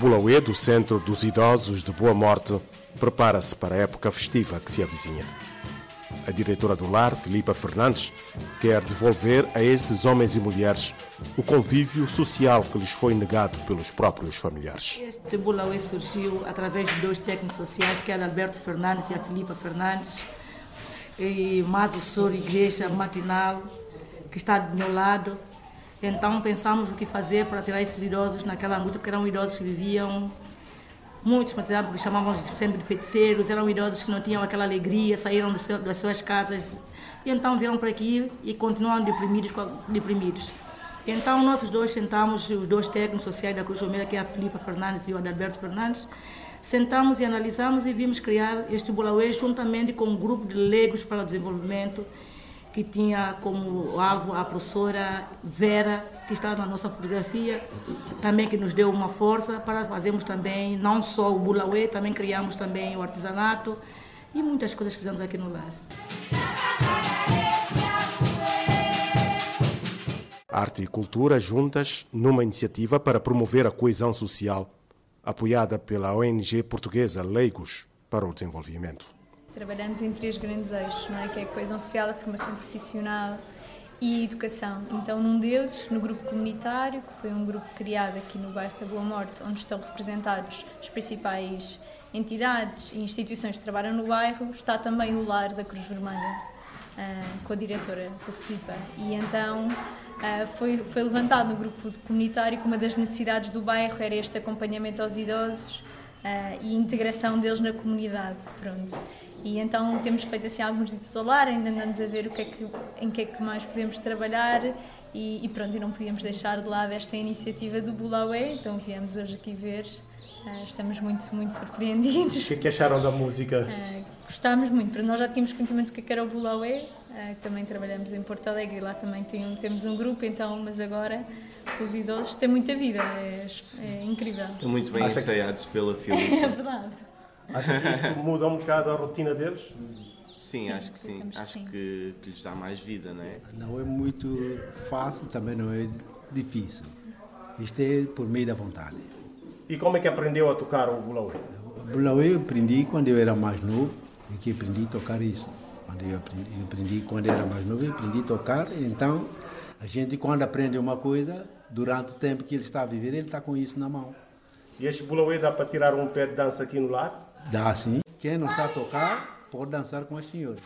Bulauê do Centro dos Idosos de Boa Morte prepara-se para a época festiva que se avizinha. A diretora do lar, Filipa Fernandes, quer devolver a esses homens e mulheres o convívio social que lhes foi negado pelos próprios familiares. Este Bulauê surgiu através de dois técnicos sociais, que é o Alberto Fernandes e a Filipa Fernandes, e mais o senhor Igreja Matinal, que está do meu lado. Então pensamos o que fazer para tirar esses idosos naquela angústia, porque eram idosos que viviam Muitos, exemplo, que chamavam sempre de feiticeiros, eram idosos que não tinham aquela alegria, saíram seu, das suas casas e então vieram para aqui e continuam deprimidos. deprimidos. Então, nós dois sentamos, os dois técnicos sociais da Cruz Vermelha, que é a Filipa Fernandes e o Adalberto Fernandes, sentamos e analisamos e vimos criar este Bulauê juntamente com um grupo de leigos para o desenvolvimento que tinha como alvo a professora Vera, que está na nossa fotografia, também que nos deu uma força para fazermos também, não só o Bulauê, também criamos também o artesanato e muitas coisas fizemos aqui no lar. Arte e cultura juntas numa iniciativa para promover a coesão social, apoiada pela ONG portuguesa Leigos para o Desenvolvimento. Trabalhamos em três grandes eixos, não é? que é a coesão social, a formação profissional e educação. Então, num deles, no grupo comunitário, que foi um grupo criado aqui no bairro da Boa Morte, onde estão representados as principais entidades e instituições que trabalham no bairro, está também o lar da Cruz Vermelha, ah, com a diretora, com a Filipa. E então ah, foi, foi levantado no grupo comunitário que uma das necessidades do bairro era este acompanhamento aos idosos ah, e integração deles na comunidade. Pronto. E então temos feito assim alguns visitas ao lar, ainda andamos a ver o que é que, em que é que mais podemos trabalhar e, e pronto, e não podíamos deixar de lado esta iniciativa do Bulaué, então viemos hoje aqui ver. Uh, estamos muito, muito surpreendidos. O que, é que acharam da música? Uh, gostámos muito, para nós já tínhamos conhecimento do que, é que era o Bulaué, uh, também trabalhamos em Porto Alegre, lá também tem, temos um grupo, então, mas agora os idosos têm muita vida, é, é incrível. Estão muito bem ensaiados pela Filipe. é verdade. Acho que isso muda um bocado a rotina deles? Sim, sim acho que sim. Acho que, que, que, lhes dá mais vida, não é? Não é muito fácil, também não é difícil. Isto é por meio da vontade. E como é que aprendeu a tocar o bulauê? O bulauê eu aprendi quando eu era mais novo, e que aprendi a tocar isso. Quando eu aprendi, eu aprendi quando eu era mais novo, eu aprendi a tocar. Então, a gente quando aprende uma coisa, durante o tempo que ele está a viver, ele está com isso na mão. E este bulauê dá para tirar um pé de dança aqui no lar? Dá sim. Quem não está a tocar, pode dançar com as senhoras.